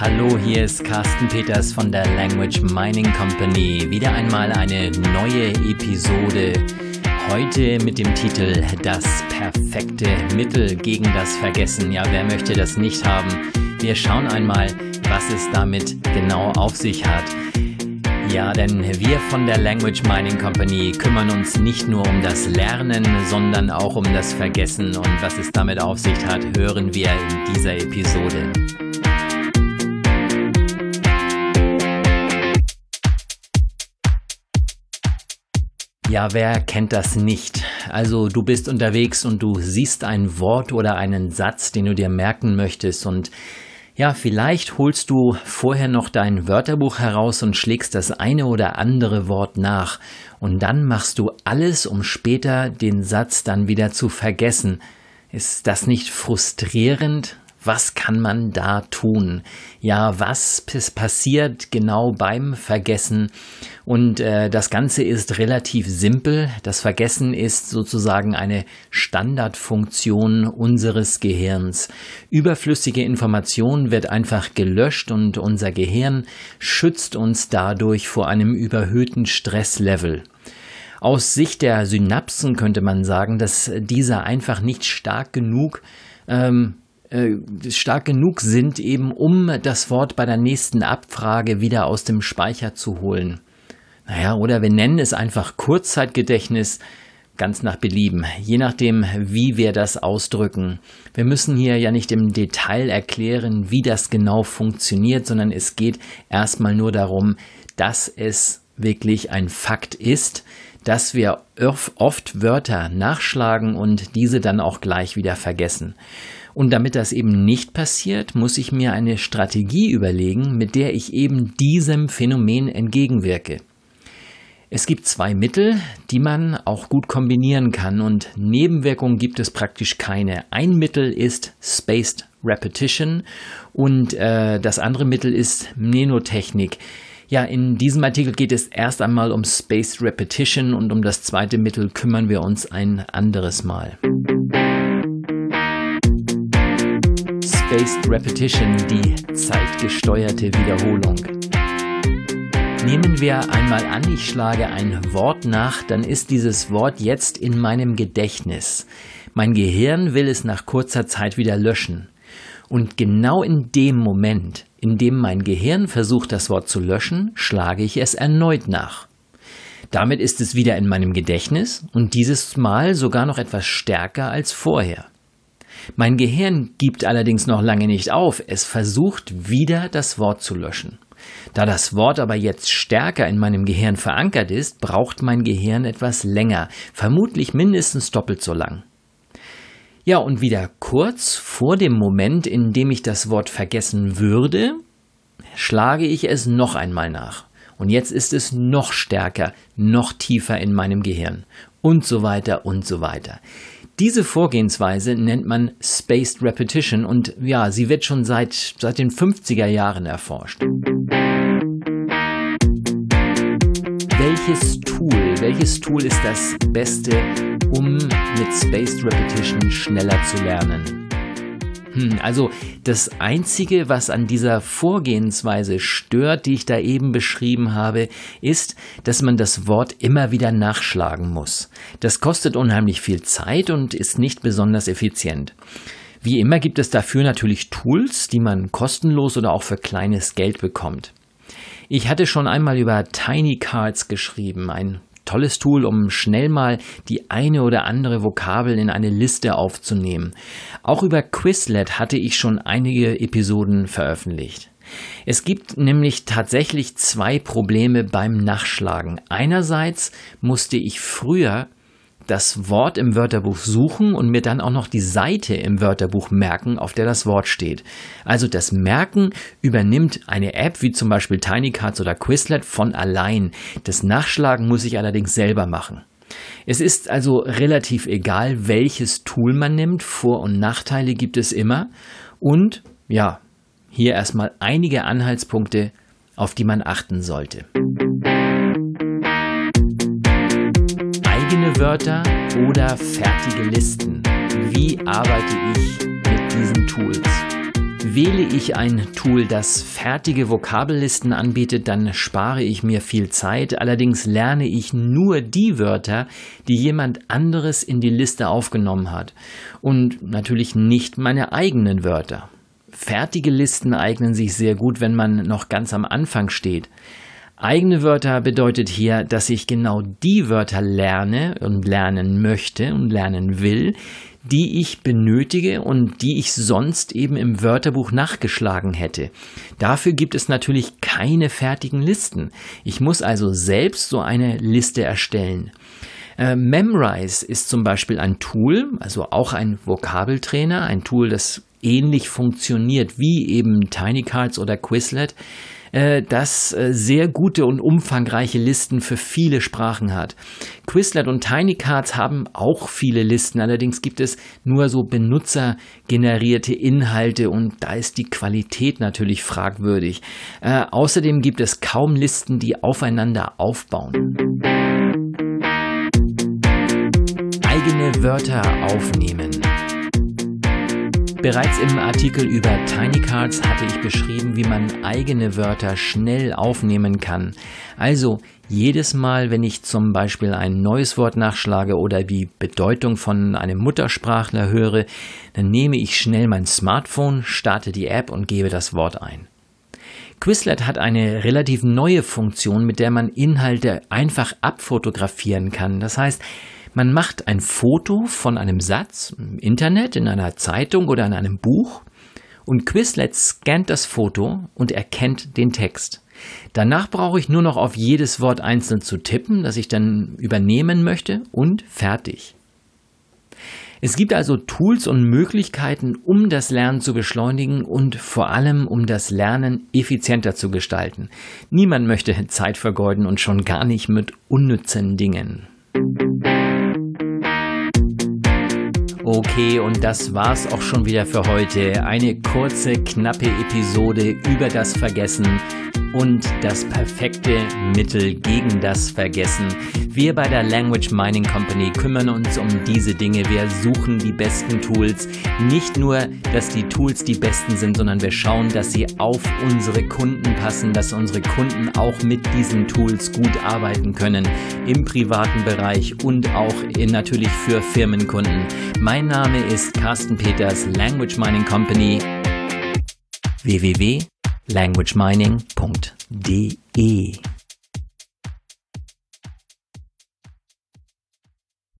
Hallo, hier ist Carsten Peters von der Language Mining Company. Wieder einmal eine neue Episode. Heute mit dem Titel Das perfekte Mittel gegen das Vergessen. Ja, wer möchte das nicht haben? Wir schauen einmal, was es damit genau auf sich hat. Ja, denn wir von der Language Mining Company kümmern uns nicht nur um das Lernen, sondern auch um das Vergessen. Und was es damit auf sich hat, hören wir in dieser Episode. Ja, wer kennt das nicht? Also du bist unterwegs und du siehst ein Wort oder einen Satz, den du dir merken möchtest und ja, vielleicht holst du vorher noch dein Wörterbuch heraus und schlägst das eine oder andere Wort nach. Und dann machst du alles, um später den Satz dann wieder zu vergessen. Ist das nicht frustrierend? Was kann man da tun? Ja, was passiert genau beim Vergessen? Und äh, das Ganze ist relativ simpel. Das Vergessen ist sozusagen eine Standardfunktion unseres Gehirns. Überflüssige Information wird einfach gelöscht und unser Gehirn schützt uns dadurch vor einem überhöhten Stresslevel. Aus Sicht der Synapsen könnte man sagen, dass dieser einfach nicht stark genug ähm, äh, stark genug sind, eben um das Wort bei der nächsten Abfrage wieder aus dem Speicher zu holen. Naja, oder wir nennen es einfach Kurzzeitgedächtnis, ganz nach Belieben, je nachdem, wie wir das ausdrücken. Wir müssen hier ja nicht im Detail erklären, wie das genau funktioniert, sondern es geht erstmal nur darum, dass es wirklich ein Fakt ist, dass wir oft Wörter nachschlagen und diese dann auch gleich wieder vergessen. Und damit das eben nicht passiert, muss ich mir eine Strategie überlegen, mit der ich eben diesem Phänomen entgegenwirke. Es gibt zwei Mittel, die man auch gut kombinieren kann und Nebenwirkungen gibt es praktisch keine. Ein Mittel ist Spaced Repetition und äh, das andere Mittel ist Mnemotechnik. Ja, in diesem Artikel geht es erst einmal um Spaced Repetition und um das zweite Mittel kümmern wir uns ein anderes Mal. Spaced Repetition, die zeitgesteuerte Wiederholung. Nehmen wir einmal an, ich schlage ein Wort nach, dann ist dieses Wort jetzt in meinem Gedächtnis. Mein Gehirn will es nach kurzer Zeit wieder löschen. Und genau in dem Moment, in dem mein Gehirn versucht, das Wort zu löschen, schlage ich es erneut nach. Damit ist es wieder in meinem Gedächtnis und dieses Mal sogar noch etwas stärker als vorher. Mein Gehirn gibt allerdings noch lange nicht auf, es versucht wieder das Wort zu löschen. Da das Wort aber jetzt stärker in meinem Gehirn verankert ist, braucht mein Gehirn etwas länger, vermutlich mindestens doppelt so lang. Ja, und wieder kurz vor dem Moment, in dem ich das Wort vergessen würde, schlage ich es noch einmal nach. Und jetzt ist es noch stärker, noch tiefer in meinem Gehirn. Und so weiter und so weiter. Diese Vorgehensweise nennt man Spaced Repetition und ja, sie wird schon seit, seit den 50er Jahren erforscht. Welches Tool, welches Tool ist das Beste, um mit Spaced Repetition schneller zu lernen? Hm, also das Einzige, was an dieser Vorgehensweise stört, die ich da eben beschrieben habe, ist, dass man das Wort immer wieder nachschlagen muss. Das kostet unheimlich viel Zeit und ist nicht besonders effizient. Wie immer gibt es dafür natürlich Tools, die man kostenlos oder auch für kleines Geld bekommt. Ich hatte schon einmal über Tiny Cards geschrieben, ein tolles Tool, um schnell mal die eine oder andere Vokabel in eine Liste aufzunehmen. Auch über Quizlet hatte ich schon einige Episoden veröffentlicht. Es gibt nämlich tatsächlich zwei Probleme beim Nachschlagen. Einerseits musste ich früher das Wort im Wörterbuch suchen und mir dann auch noch die Seite im Wörterbuch merken, auf der das Wort steht. Also das Merken übernimmt eine App wie zum Beispiel TinyCards oder Quizlet von allein. Das Nachschlagen muss ich allerdings selber machen. Es ist also relativ egal, welches Tool man nimmt. Vor- und Nachteile gibt es immer. Und ja, hier erstmal einige Anhaltspunkte, auf die man achten sollte. Wörter oder fertige Listen? Wie arbeite ich mit diesen Tools? Wähle ich ein Tool, das fertige Vokabellisten anbietet, dann spare ich mir viel Zeit. Allerdings lerne ich nur die Wörter, die jemand anderes in die Liste aufgenommen hat. Und natürlich nicht meine eigenen Wörter. Fertige Listen eignen sich sehr gut, wenn man noch ganz am Anfang steht. Eigene Wörter bedeutet hier, dass ich genau die Wörter lerne und lernen möchte und lernen will, die ich benötige und die ich sonst eben im Wörterbuch nachgeschlagen hätte. Dafür gibt es natürlich keine fertigen Listen. Ich muss also selbst so eine Liste erstellen. Äh, Memrise ist zum Beispiel ein Tool, also auch ein Vokabeltrainer, ein Tool, das ähnlich funktioniert wie eben Tiny Cards oder Quizlet. Äh, das äh, sehr gute und umfangreiche Listen für viele Sprachen hat. Quizlet und TinyCards haben auch viele Listen, allerdings gibt es nur so benutzergenerierte Inhalte und da ist die Qualität natürlich fragwürdig. Äh, außerdem gibt es kaum Listen, die aufeinander aufbauen. Eigene Wörter aufnehmen. Bereits im Artikel über Tiny Cards hatte ich beschrieben, wie man eigene Wörter schnell aufnehmen kann. Also jedes Mal, wenn ich zum Beispiel ein neues Wort nachschlage oder die Bedeutung von einem Muttersprachler höre, dann nehme ich schnell mein Smartphone, starte die App und gebe das Wort ein. Quizlet hat eine relativ neue Funktion, mit der man Inhalte einfach abfotografieren kann. Das heißt, man macht ein Foto von einem Satz im Internet, in einer Zeitung oder in einem Buch und Quizlet scannt das Foto und erkennt den Text. Danach brauche ich nur noch auf jedes Wort einzeln zu tippen, das ich dann übernehmen möchte und fertig. Es gibt also Tools und Möglichkeiten, um das Lernen zu beschleunigen und vor allem um das Lernen effizienter zu gestalten. Niemand möchte Zeit vergeuden und schon gar nicht mit unnützen Dingen. Okay, und das war's auch schon wieder für heute. Eine kurze, knappe Episode über das Vergessen und das perfekte Mittel gegen das Vergessen. Wir bei der Language Mining Company kümmern uns um diese Dinge. Wir suchen die besten Tools. Nicht nur, dass die Tools die besten sind, sondern wir schauen, dass sie auf unsere Kunden passen, dass unsere Kunden auch mit diesen Tools gut arbeiten können. Im privaten Bereich und auch in, natürlich für Firmenkunden. Mein Name ist Carsten Peters, Language Mining Company www languagemining.de